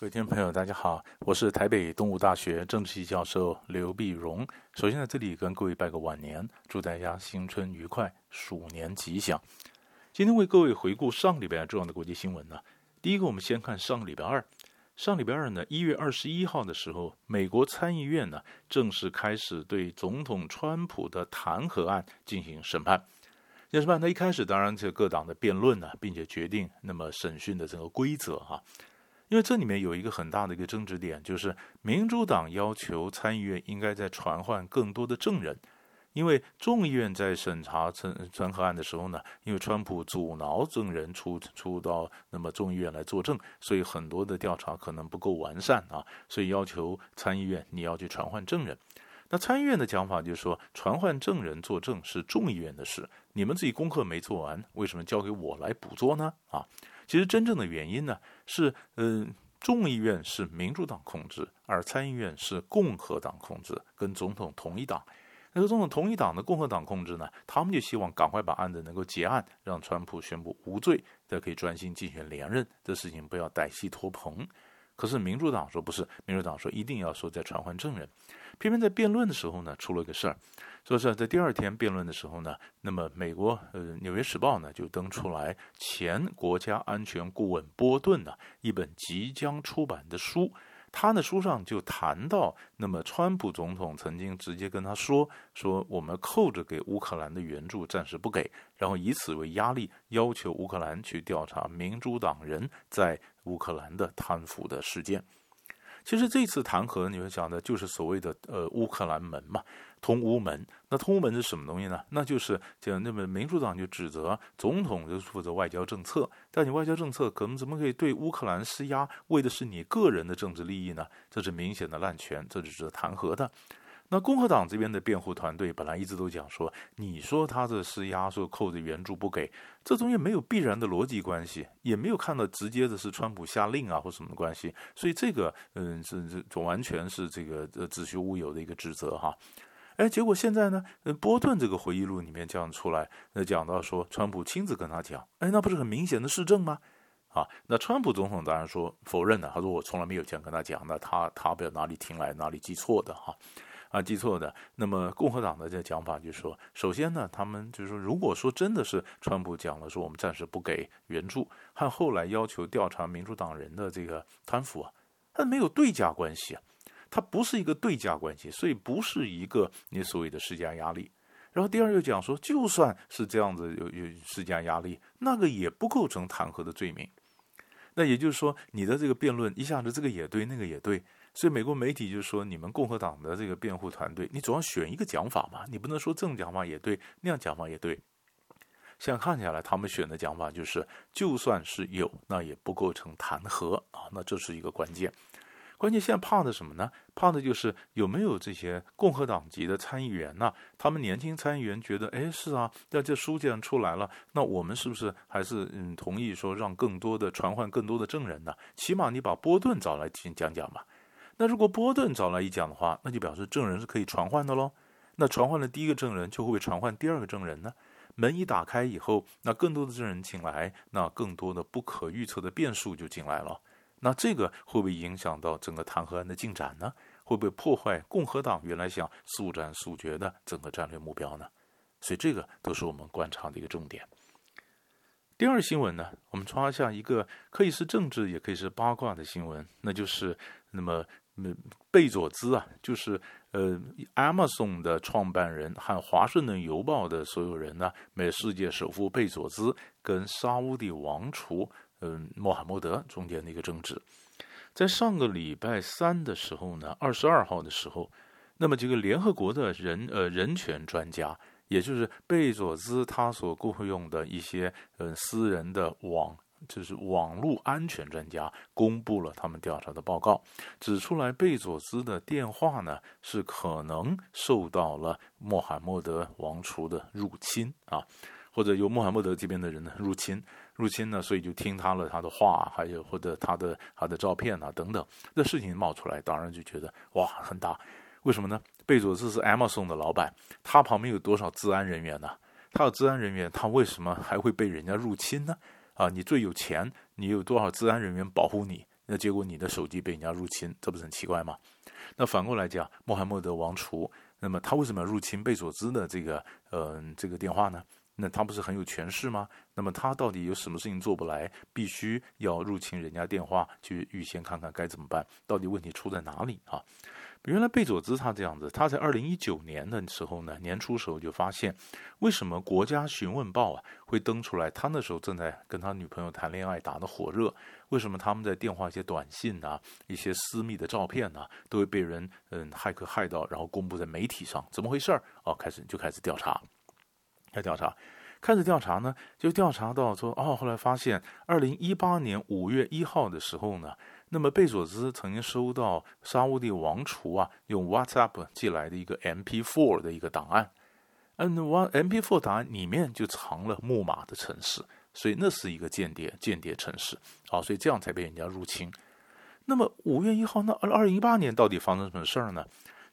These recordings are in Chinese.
各位听众朋友，大家好，我是台北东吴大学政治系教授刘碧荣。首先在这里跟各位拜个晚年，祝大家新春愉快，鼠年吉祥。今天为各位回顾上礼拜重要的国际新闻呢。第一个，我们先看上礼拜二。上礼拜二呢，一月二十一号的时候，美国参议院呢正式开始对总统川普的弹劾案进行审判。审判，那一开始当然就各党的辩论呢，并且决定那么审讯的这个规则哈。因为这里面有一个很大的一个争执点，就是民主党要求参议院应该在传唤更多的证人，因为众议院在审查传弹劾案的时候呢，因为川普阻挠证人出出到那么众议院来作证，所以很多的调查可能不够完善啊，所以要求参议院你要去传唤证人。那参议院的讲法就是说，传唤证人作证是众议院的事，你们自己功课没做完，为什么交给我来补做呢？啊？其实真正的原因呢，是，嗯、众议院是民主党控制，而参议院是共和党控制，跟总统同一党。那个总统同一党的共和党控制呢，他们就希望赶快把案子能够结案，让川普宣布无罪，再可以专心竞选连任，这事情不要歹戏拖棚。可是民主党说不是，民主党说一定要说再传唤证人。偏偏在辩论的时候呢，出了个事儿，说是在第二天辩论的时候呢，那么美国呃《纽约时报》呢就登出来前国家安全顾问波顿呢一本即将出版的书，他的书上就谈到，那么川普总统曾经直接跟他说，说我们扣着给乌克兰的援助暂时不给，然后以此为压力，要求乌克兰去调查民主党人在乌克兰的贪腐的事件。其实这次弹劾，你会讲的就是所谓的呃乌克兰门嘛，通乌门。那通乌门是什么东西呢？那就是讲那么民主党就指责总统就是负责外交政策，但你外交政策可能怎么可以对乌克兰施压，为的是你个人的政治利益呢？这是明显的滥权，这是弹劾的。那共和党这边的辩护团队本来一直都讲说，你说他的施压，说扣着援助不给，这中间没有必然的逻辑关系，也没有看到直接的是川普下令啊或什么关系，所以这个嗯是这完全是这个呃子虚乌有的一个指责哈。哎，结果现在呢，波顿这个回忆录里面这样出来，那讲到说川普亲自跟他讲，哎，那不是很明显的事证吗？啊，那川普总统当然说否认了，他说我从来没有这样跟他讲，那他他不知道哪里听来哪里记错的哈。啊记错的。那么共和党的这讲法就是说，首先呢，他们就是说，如果说真的是川普讲了说我们暂时不给援助，和后来要求调查民主党人的这个贪腐啊，它没有对价关系啊，它不是一个对价关系，所以不是一个你所谓的施加压力。然后第二又讲说，就算是这样子有有施加压力，那个也不构成弹劾的罪名。那也就是说，你的这个辩论一下子这个也对，那个也对。所以美国媒体就说：“你们共和党的这个辩护团队，你总要选一个讲法嘛，你不能说这种讲法也对，那样讲法也对。现在看起来，他们选的讲法就是，就算是有，那也不构成弹劾啊。那这是一个关键。关键现在怕的什么呢？怕的就是有没有这些共和党籍的参议员呢？他们年轻参议员觉得，哎，是啊，那这书既然出来了，那我们是不是还是嗯同意说让更多的传唤更多的证人呢？起码你把波顿找来听讲讲吧。”那如果波顿找来一讲的话，那就表示证人是可以传唤的喽。那传唤的第一个证人就会不会传唤第二个证人呢？门一打开以后，那更多的证人进来，那更多的不可预测的变数就进来了。那这个会不会影响到整个弹劾案的进展呢？会不会破坏共和党原来想速战速决的整个战略目标呢？所以这个都是我们观察的一个重点。第二新闻呢，我们抓一下一个可以是政治也可以是八卦的新闻，那就是那么。贝佐兹啊，就是呃，Amazon 的创办人和华盛顿邮报的所有人呢，美世界首富贝佐兹跟沙乌地王储嗯、穆罕默德中间的一个争执，在上个礼拜三的时候呢，二十二号的时候，那么这个联合国的人呃人权专家，也就是贝佐兹他所雇用的一些呃私人的网。就是网络安全专家公布了他们调查的报告，指出来贝佐斯的电话呢是可能受到了穆罕默德王储的入侵啊，或者由穆罕默德这边的人呢入侵入侵呢，所以就听他了他的话，还有或者他的他的照片啊等等，这事情冒出来，当然就觉得哇很大，为什么呢？贝佐斯是 Amazon 的老板，他旁边有多少治安人员呢？他有治安人员，他为什么还会被人家入侵呢？啊，你最有钱，你有多少治安人员保护你？那结果你的手机被人家入侵，这不是很奇怪吗？那反过来讲，穆罕默德王储，那么他为什么要入侵贝佐斯的这个嗯这个电话呢？那他不是很有权势吗？那么他到底有什么事情做不来，必须要入侵人家电话，去预先看看该怎么办？到底问题出在哪里啊？原来贝佐兹他这样子，他在二零一九年的时候呢，年初时候就发现，为什么《国家询问报》啊会登出来？他那时候正在跟他女朋友谈恋爱，打得火热。为什么他们在电话一些短信啊、一些私密的照片啊，都会被人嗯骇客骇到，然后公布在媒体上？怎么回事儿？哦，开始就开始调查，要调查，开始调查呢，就调查到说，哦，后来发现二零一八年五月一号的时候呢。那么贝佐斯曾经收到沙乌地王储啊用 WhatsApp 寄来的一个 MP4 的一个档案，嗯，MP4 档案里面就藏了木马的城市，所以那是一个间谍间谍城市，好，所以这样才被人家入侵。那么五月一号，那二零一八年到底发生什么事儿呢？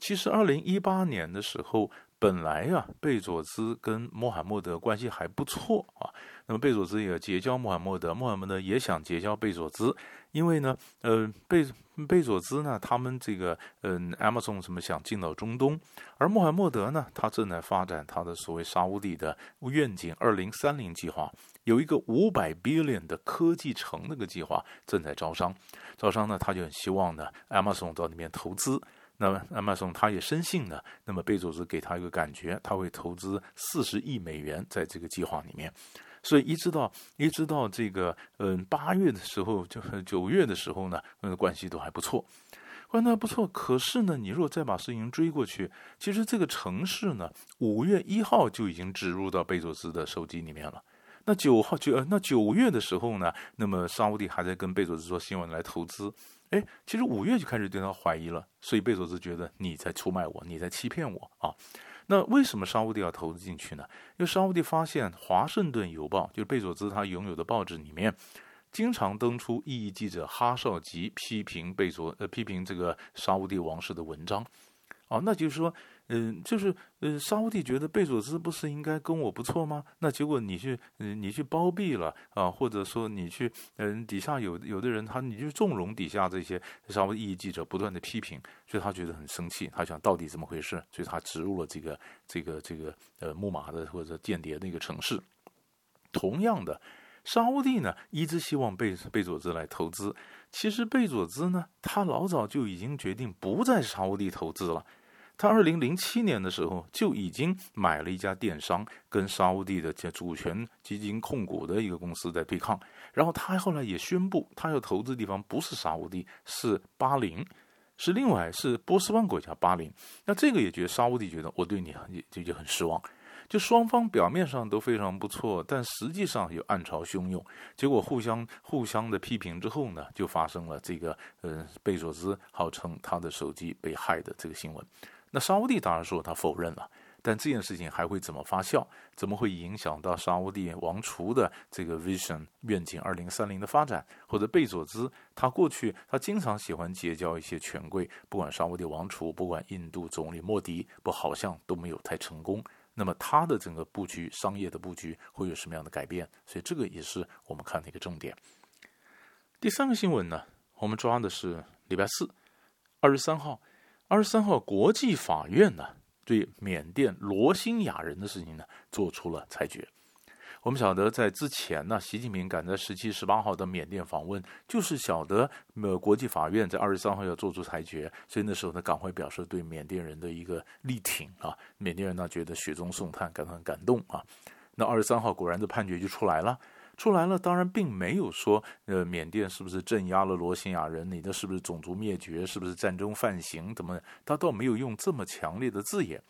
其实二零一八年的时候。本来啊，贝佐兹跟穆罕默德关系还不错啊。那么贝佐兹也结交穆罕默德，穆罕默德也想结交贝佐兹，因为呢，呃，贝贝佐兹呢，他们这个嗯，Amazon 什么想进到中东，而穆罕默德呢，他正在发展他的所谓沙乌地的愿景二零三零计划，有一个五百 billion 的科技城那个计划正在招商，招商呢，他就很希望呢，Amazon 到里面投资。那么，亚马逊他也深信呢。那么，贝佐斯给他一个感觉，他会投资四十亿美元在这个计划里面。所以，一直到一直到这个嗯八月的时候，就是九月的时候呢，嗯，关系都还不错，关系还不错。可是呢，你如果再把事情追过去，其实这个城市呢，五月一号就已经植入到贝佐斯的手机里面了。那九号九那九月的时候呢，那么沙乌地还在跟贝佐斯说希望来投资。哎，其实五月就开始对他怀疑了，所以贝佐斯觉得你在出卖我，你在欺骗我啊。那为什么沙乌地要投资进去呢？因为沙乌地发现《华盛顿邮报》就是贝佐斯他拥有的报纸里面，经常登出异议记者哈绍吉批评贝佐呃批评这个沙乌地王室的文章。哦，那就是说。嗯，就是呃，沙乌地觉得贝佐斯不是应该跟我不错吗？那结果你去，嗯，你去包庇了啊，或者说你去，嗯，底下有有的人他你就纵容底下这些沙乌地记者不断的批评，所以他觉得很生气，他想到底怎么回事？所以他植入了这个这个这个呃木马的或者间谍那个程式。同样的，沙乌地呢一直希望贝贝佐斯来投资，其实贝佐斯呢他老早就已经决定不在沙乌地投资了。他二零零七年的时候就已经买了一家电商，跟沙乌地的这主权基金控股的一个公司在对抗。然后他后来也宣布，他要投资的地方不是沙乌地，是巴林，是另外是波斯湾国家巴林。那这个也觉得沙乌地觉得我对你也就就很失望。就双方表面上都非常不错，但实际上有暗潮汹涌。结果互相互相的批评之后呢，就发生了这个呃贝佐斯号称他的手机被害的这个新闻。那沙乌地当然说他否认了，但这件事情还会怎么发酵？怎么会影响到沙乌地王储的这个 vision 愿景二零三零的发展？或者贝佐兹他过去他经常喜欢结交一些权贵，不管沙乌地王储，不管印度总理莫迪，不好像都没有太成功。那么他的整个布局，商业的布局会有什么样的改变？所以这个也是我们看的一个重点。第三个新闻呢，我们抓的是礼拜四，二十三号。二十三号，国际法院呢对缅甸罗兴亚人的事情呢做出了裁决。我们晓得，在之前呢，习近平赶在十七、十八号的缅甸访问，就是晓得呃国际法院在二十三号要做出裁决，所以那时候呢赶快表示对缅甸人的一个力挺啊。缅甸人呢觉得雪中送炭，感到很感动啊。那二十三号果然的判决就出来了。出来了，当然并没有说，呃，缅甸是不是镇压了罗兴亚人？你的是不是种族灭绝？是不是战争犯行？怎么？他倒没有用这么强烈的字眼，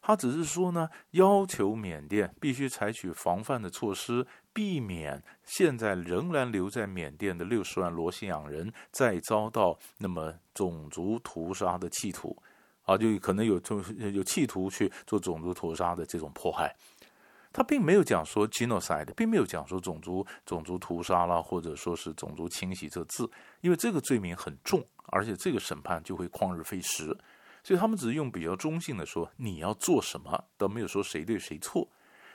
他只是说呢，要求缅甸必须采取防范的措施，避免现在仍然留在缅甸的六十万罗兴亚人再遭到那么种族屠杀的企图，啊，就可能有种有企图去做种族屠杀的这种迫害。他并没有讲说 genocide，并没有讲说种族种族屠杀啦，或者说是种族清洗这字，因为这个罪名很重，而且这个审判就会旷日费时，所以他们只是用比较中性的说你要做什么，都没有说谁对谁错。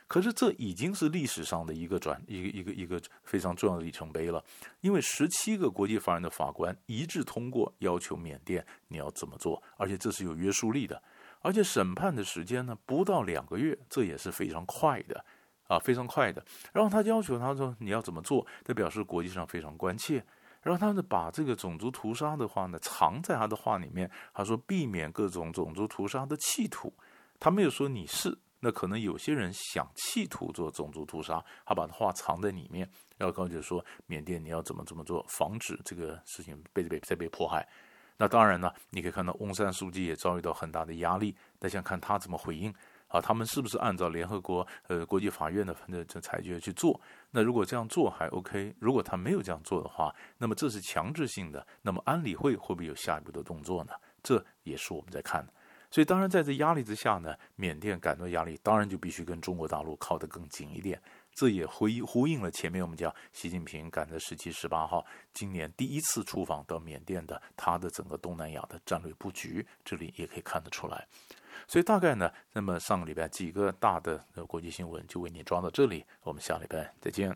可是这已经是历史上的一个转一个一个一个非常重要的里程碑了，因为十七个国际法院的法官一致通过要求缅甸你要怎么做，而且这是有约束力的，而且审判的时间呢不到两个月，这也是非常快的啊，非常快的。然后他要求他说你要怎么做，这表示国际上非常关切。然后他呢把这个种族屠杀的话呢藏在他的话里面，他说避免各种种族屠杀的企图，他没有说你是。那可能有些人想企图做种族屠杀，他把话藏在里面，然后告诉说缅甸你要怎么怎么做，防止这个事情被被再被迫害。那当然呢，你可以看到翁山书记也遭遇到很大的压力，那想看他怎么回应啊？他们是不是按照联合国呃国际法院的这这裁决去做？那如果这样做还 OK，如果他没有这样做的话，那么这是强制性的。那么安理会会不会有下一步的动作呢？这也是我们在看的。所以，当然，在这压力之下呢，缅甸感到压力，当然就必须跟中国大陆靠得更紧一点。这也呼呼应了前面我们讲习近平赶在十七、十八号今年第一次出访到缅甸的他的整个东南亚的战略布局，这里也可以看得出来。所以，大概呢，那么上个礼拜几个大的国际新闻就为你抓到这里，我们下礼拜再见。